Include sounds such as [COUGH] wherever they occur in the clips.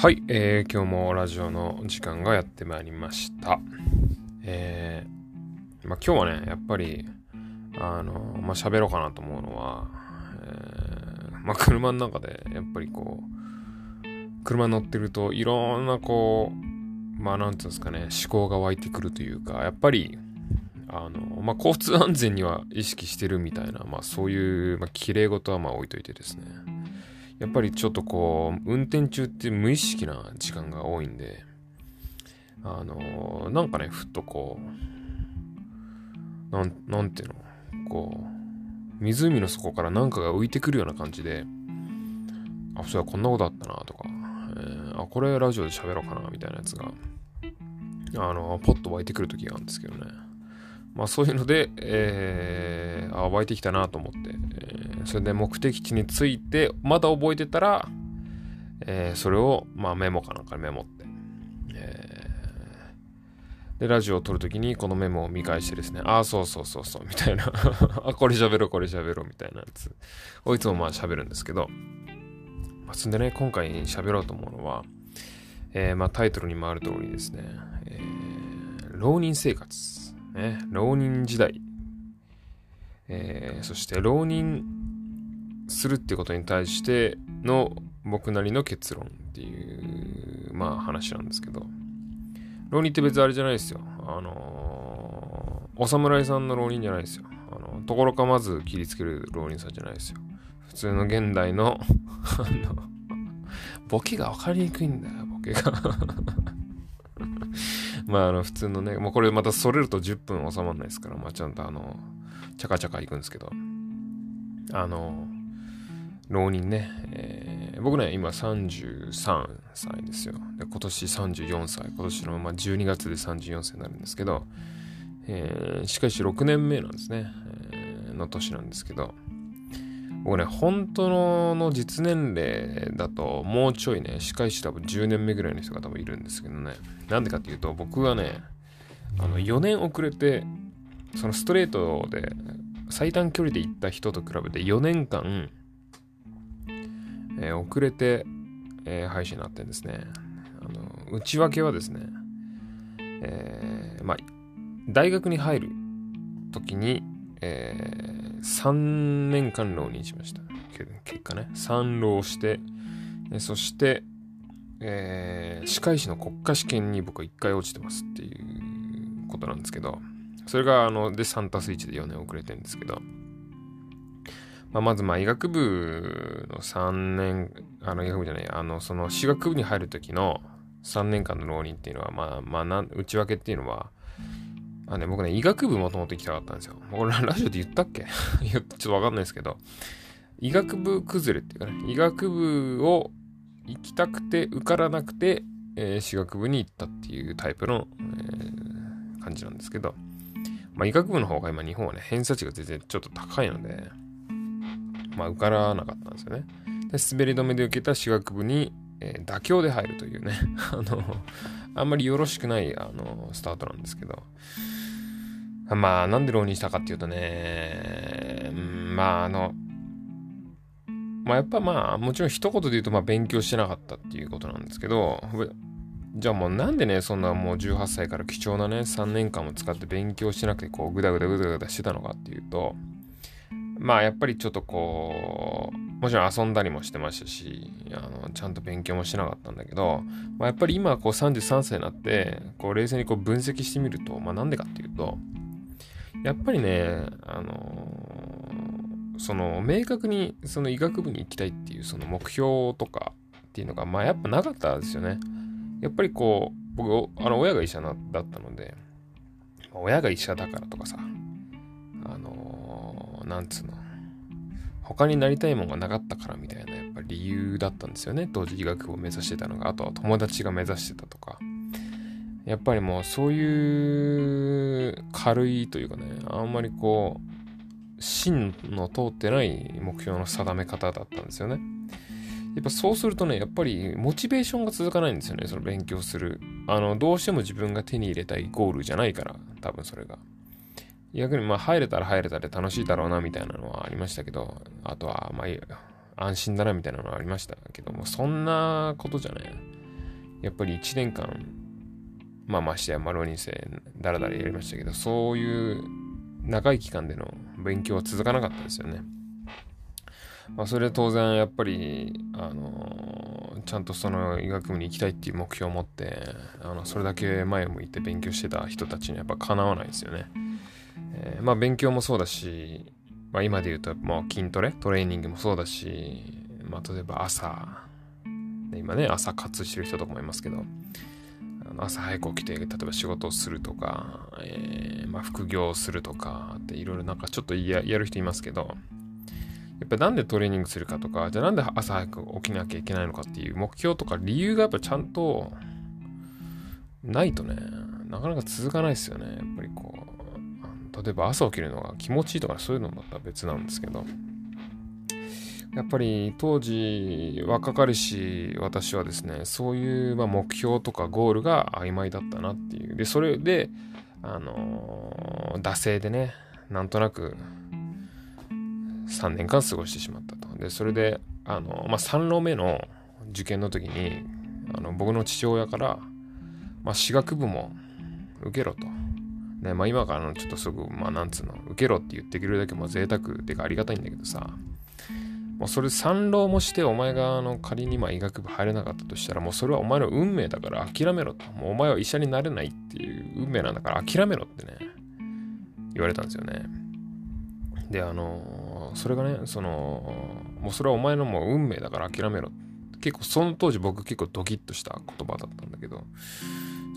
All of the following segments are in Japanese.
はい、えー、今日もラジオの時間がやってまいりました。えー、まあ、今日はね、やっぱり、あの、まあ、喋ろうかなと思うのは、えー、まあ、車の中で、やっぱりこう、車乗ってると、いろんなこう、まあ、なんていうんですかね、思考が湧いてくるというか、やっぱり、あの、まあ、交通安全には意識してるみたいな、まあ、そういう、まあ、綺麗事はまあ置いといてですね。やっぱりちょっとこう、運転中って無意識な時間が多いんで、あの、なんかね、ふっとこう、なん、なんていうの、こう、湖の底からなんかが浮いてくるような感じで、あ、そうや、こんなことあったなとか、えー、あ、これラジオで喋ろうかなみたいなやつが、あの、ポッと湧いてくる時があるんですけどね。まあそういうので、えー、あ、湧いてきたなと思って、それで目的地に着いて、まだ覚えてたら、えー、それを、まあメモかなんかメモって、えー、で、ラジオを撮るときにこのメモを見返してですね、ああ、そうそうそうそう、みたいな。[LAUGHS] あ、これ喋ろう、これ喋ろう、みたいなやつ。をいつもまあ喋るんですけど、まあ、そんでね、今回喋ろうと思うのは、えー、まあタイトルにもある通りですね、えー、浪人生活。ね、浪人時代、えー、そして浪人するってことに対しての僕なりの結論っていう、まあ話なんですけど、浪人って別にあれじゃないですよ。あのー、お侍さんの浪人じゃないですよ。あの、ところかまず切りつける浪人さんじゃないですよ。普通の現代の [LAUGHS] あの、ボケが分かりにくいんだよ、ボケが [LAUGHS] まあ、あの、普通のね、もうこれまたそれると10分収まらないですから、まあ、ちゃんとあの、チャカチャカ行くんですけど、あの、浪人ね、えー、僕ね、今33歳ですよ。で、今年34歳、今年の、まあ、12月で34歳になるんですけど、えー、しかし6年目なんですね、えー、の年なんですけど、僕ね、本当の実年齢だと、もうちょいね、歯科医師多分10年目ぐらいの人が多分いるんですけどね。なんでかっていうと、僕はね、あの、4年遅れて、そのストレートで、最短距離で行った人と比べて4年間、えー、遅れて、えー、配信になってんですね。あの、内訳はですね、えー、まあ、大学に入る時に、えー、3年間浪人しました。結果ね、3浪して、えそして、えー、歯科医師の国家試験に僕は1回落ちてますっていうことなんですけど、それが、あの、で、3たす1で4年遅れてるんですけど、まあ、まず、まあ、医学部の3年、あの、医学部じゃない、あの、その、歯学部に入る時の3年間の浪人っていうのは、まあ、まあ、な内訳っていうのは、あね、僕ね、医学部もともと行きたかったんですよ。これ [LAUGHS] ラジオで言ったっけ？[LAUGHS] ちょっとわかんないですけど、医学部崩れっていうかね、医学部を行きたくて受からなくて、えー、歯学部に行ったっていうタイプの、えー、感じなんですけど、まあ、医学部の方が今日本はね、偏差値が全然ちょっと高いので、まあ、受からなかったんですよね。で、滑り止めで受けた歯学部に、えー、妥協で入るというね、[LAUGHS] あの、あんまりよろしくない、あの、スタートなんですけど、まあ、なんで浪人したかっていうとね、まあ、あの、まあ、やっぱまあ、もちろん一言で言うと、まあ、勉強してなかったっていうことなんですけど、じゃあもうなんでね、そんなもう18歳から貴重なね、3年間も使って勉強してなくて、こう、ぐだぐだぐだぐだしてたのかっていうと、まあ、やっぱりちょっとこう、もちろん遊んだりもしてましたし、あの、ちゃんと勉強もしなかったんだけど、まあ、やっぱり今、こう33歳になって、こう冷静にこう分析してみると、まあなんでかっていうと、やっぱりね、あのー、その、明確にその医学部に行きたいっていうその目標とかっていうのが、まあやっぱなかったですよね。やっぱりこう、僕、あの、親が医者だったので、親が医者だからとかさ、なんつうの、他になりたいもんがなかったからみたいな、やっぱ理由だったんですよね。当時医学部を目指してたのが、あとは友達が目指してたとか。やっぱりもうそういう軽いというかね、あんまりこう、芯の通ってない目標の定め方だったんですよね。やっぱそうするとね、やっぱりモチベーションが続かないんですよね、その勉強する。あの、どうしても自分が手に入れたいゴールじゃないから、多分それが。逆にまあ入れたら入れたで楽しいだろうなみたいなのはありましたけど、あとはまあ安心だなみたいなのはありましたけども、そんなことじゃね、やっぱり1年間、まあましてや、まあ浪人生、だらだらやりましたけど、そういう長い期間での勉強は続かなかったですよね。まあ、それは当然やっぱり、あのー、ちゃんとその医学部に行きたいっていう目標を持って、あの、それだけ前を向いて勉強してた人たちにやっぱかなわないですよね。えー、まあ勉強もそうだし、まあ今で言うともう筋トレ、トレーニングもそうだし、まあ例えば朝、今ね、朝活してる人とかもいますけど、朝早く起きて、例えば仕事をするとか、えー、まあ副業をするとかっていろいろなんかちょっとやる人いますけど、やっぱなんでトレーニングするかとか、じゃあなんで朝早く起きなきゃいけないのかっていう目標とか理由がやっぱちゃんとないとね、なかなか続かないですよね。やっぱりこう、例えば朝起きるのが気持ちいいとかそういうのだったら別なんですけど、やっぱり当時若かりし私はですね、そういうま目標とかゴールが曖昧だったなっていう。で、それで、あのー、惰性でね、なんとなく3年間過ごしてしまったと。で、それで、あの、まあ、3浪目の受験の時に、あの僕の父親から、まあ、私学部も受けろと。ね、まあ今からのちょっとすぐ、まあなんつうの、受けろって言ってくれるだけも贅沢ってかありがたいんだけどさ、もうそれ三浪もしてお前があの仮にまあ医学部入れなかったとしたらもうそれはお前の運命だから諦めろと。もうお前は医者になれないっていう運命なんだから諦めろってね、言われたんですよね。で、あのそれがね、その、もうそれはお前のもう運命だから諦めろ。結構その当時僕結構ドキッとした言葉だったんだけど、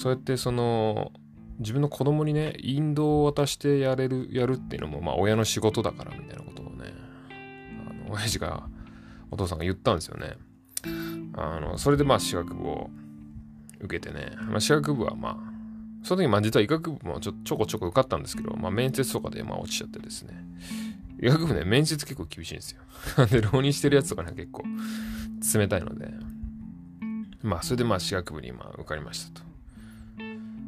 そうやってその、自分の子供にね、引導を渡してやれる、やるっていうのも、まあ親の仕事だからみたいなことをね、あの、親父が、お父さんが言ったんですよね。あの、それでまあ私学部を受けてね、まあ私学部はまあ、その時、まあ実は医学部もちょちょこちょこ受かったんですけど、まあ面接とかでまあ落ちちゃってですね。医学部ね、面接結構厳しいんですよ。[LAUGHS] で、浪人してるやつとかね、結構冷たいので。まあ、それでまあ、私学部に今受かりましたと。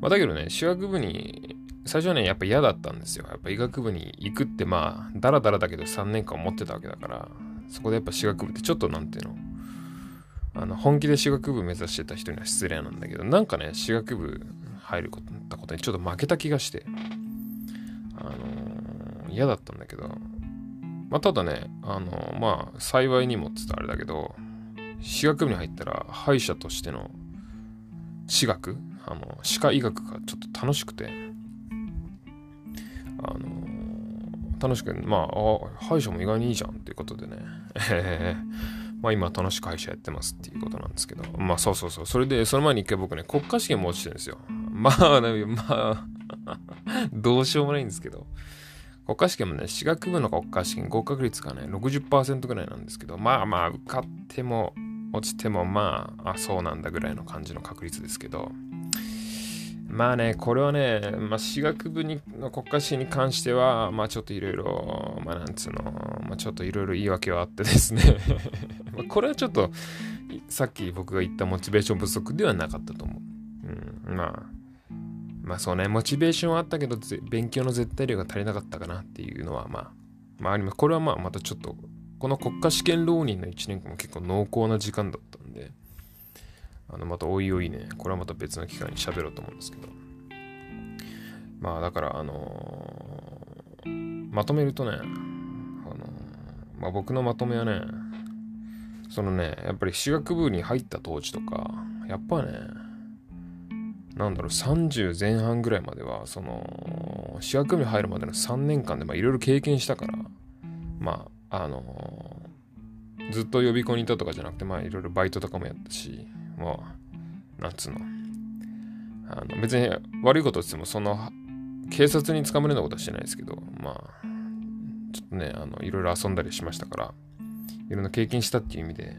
まあ、だけどね、私学部に、最初はね、やっぱ嫌だったんですよ。やっぱ医学部に行くってまあ、だらだらだけど3年間思ってたわけだから、そこでやっぱ私学部ってちょっとなんていうの、あの、本気で私学部目指してた人には失礼なんだけど、なんかね、私学部入ることたことにちょっと負けた気がして、あのー、嫌だったんだけど、まあ、ただね、あのー、まあ、幸いにもって言ったらあれだけど、私学部に入ったら、歯医者としての歯学、あの、歯科医学がちょっと楽しくて、あの、楽しく、まあ、あ、歯医者も意外にいいじゃんっていうことでね、[LAUGHS] まあ今楽しく歯医者やってますっていうことなんですけど、まあそうそうそう、それでその前に一回僕ね、国家試験も落ちてるんですよ。[LAUGHS] まあ、ね、まあ [LAUGHS] どうしようもないんですけど、国家試験もね、私学部の国家試験合格率がね、60%ぐらいなんですけど、まあまあ、受かっても落ちてもまあ、あ、そうなんだぐらいの感じの確率ですけど、まあね、これはね、まあ、私学部にの国家試験に関しては、まあちょっといろいろ、まあなんつうの、まあちょっといろいろ言い訳はあってですね [LAUGHS] まこれはちょっと、さっき僕が言ったモチベーション不足ではなかったと思う。うん、まあ、まあそうね、モチベーションはあったけど、勉強の絶対量が足りなかったかなっていうのは、まあ、まああります。これはまあまたちょっと、この国家試験浪人の1年間も結構濃厚な時間だったんで、あの、またおいおいね、これはまた別の機会に喋ろうと思うんですけど。まあだから、あのー、まとめるとね、あのー、まあ僕のまとめはね、そのね、やっぱり私学部に入った当時とか、やっぱね、なんだろう、30前半ぐらいまでは、その、私学部に入るまでの3年間で、まあ、いろいろ経験したから、まあ、あのー、ずっと予備校にいたとかじゃなくて、まあ、いろいろバイトとかもやったし、まあ、なんつうの。あの、別に悪いことしても、その、警察に捕まるようなことはしてないですけど、まあ、ちょっとね、あの、いろいろ遊んだりしましたから、いろんな経験したっていう意味で、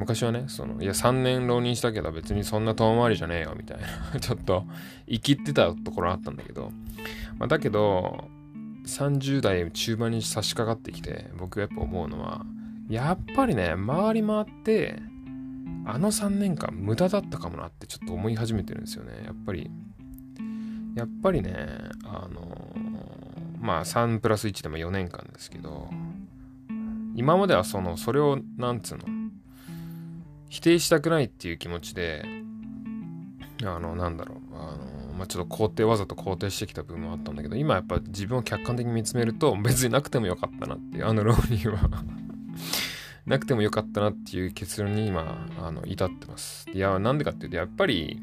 昔はね、その、いや、3年浪人したけど別にそんな遠回りじゃねえよ、みたいな [LAUGHS] ちょっと、生きってたところあったんだけど、まあ、だけど、30代中盤に差し掛かってきて、僕がやっぱ思うのは、やっぱりね、回り回って、あの3年間無駄だったかもなってちょっと思い始めてるんですよね。やっぱり、やっぱりね、あのまあ3プラス1でも4年間ですけど、今まではその、それを、なんつうの、否定したくないっていう気持ちで、あの、なんだろう、あの、まあ、ちょっと肯定、わざと肯定してきた部分もあったんだけど、今やっぱ自分を客観的に見つめると、別になくてもよかったなっていう、あの浪人はなくてもよかったなっていう結論に今、あの、至ってます。いや、なんでかっていうと、やっぱり、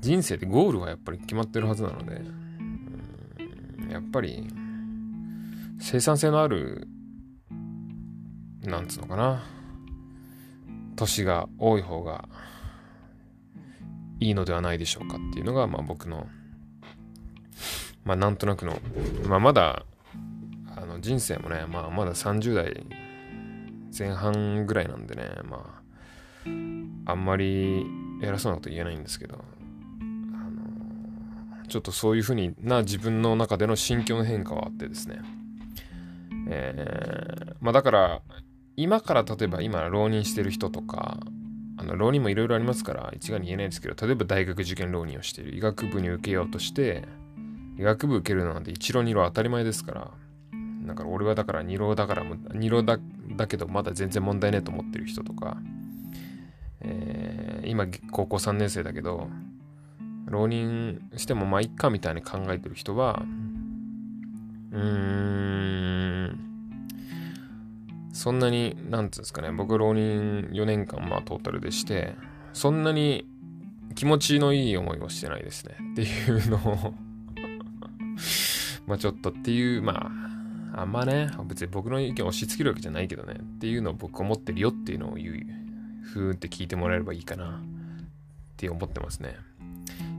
人生でゴールはやっぱり決まってるはずなので、やっぱり、生産性のある、なんつうのかな、年が多い方がいいのではないでしょうかっていうのが、まあ僕の、まあなんとなくの、まあまだ、あの人生もね、まあまだ30代前半ぐらいなんでね、まあ、あんまり偉そうなこと言えないんですけど、あの、ちょっとそういうふうにな自分の中での心境の変化はあってですね、えー、まあだから、今から例えば今浪人してる人とか、あの浪人もいろいろありますから一概に言えないですけど例えば大学受験浪人をしている。医学部に受けようとして医学部受けるなんて一浪二浪当たり前ですからだから俺はだから二浪だから二浪だだけどまだ全然問題ねえと思ってる人とか、えー、今高校3年生だけど浪人してもまあいっかみたいに考えてる人はうーんそんなに、なんつうんですかね、僕浪人4年間、まあトータルでして、そんなに気持ちのいい思いをしてないですね。っていうのを [LAUGHS] まあちょっとっていう、まあ、あんまね、別に僕の意見を押し付けるわけじゃないけどね、っていうのを僕思ってるよっていうのを言う、ふーんって聞いてもらえればいいかなって思ってますね。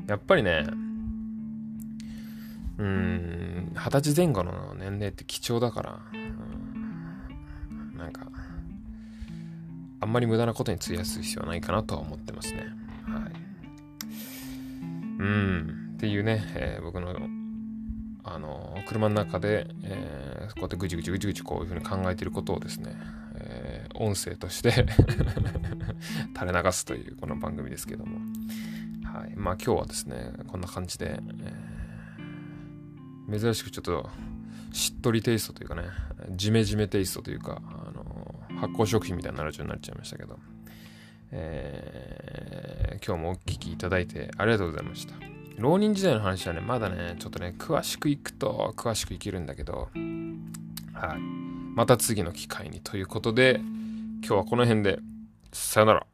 やっぱりね、うん、二十歳前後の年齢って貴重だから、うんなんか、あんまり無駄なことに費やす必要はないかなとは思ってますね。はい。うん、っていうね、えー、僕の、あの、車の中で、えー、こうやってぐちぐちぐちぐちこういうふうに考えていることをですね、えー、音声として [LAUGHS] 垂れ流すというこの番組ですけども。はい。まあ今日はですね、こんな感じで、えー、珍しくちょっとしっとりテイストというかね、ジメジメテイストというかあの、発酵食品みたいなラジオになっちゃいましたけど、えー、今日もお聞きいただいてありがとうございました。浪人時代の話はね、まだね、ちょっとね、詳しくいくと詳しくいけるんだけど、はい。また次の機会にということで、今日はこの辺で、さよなら。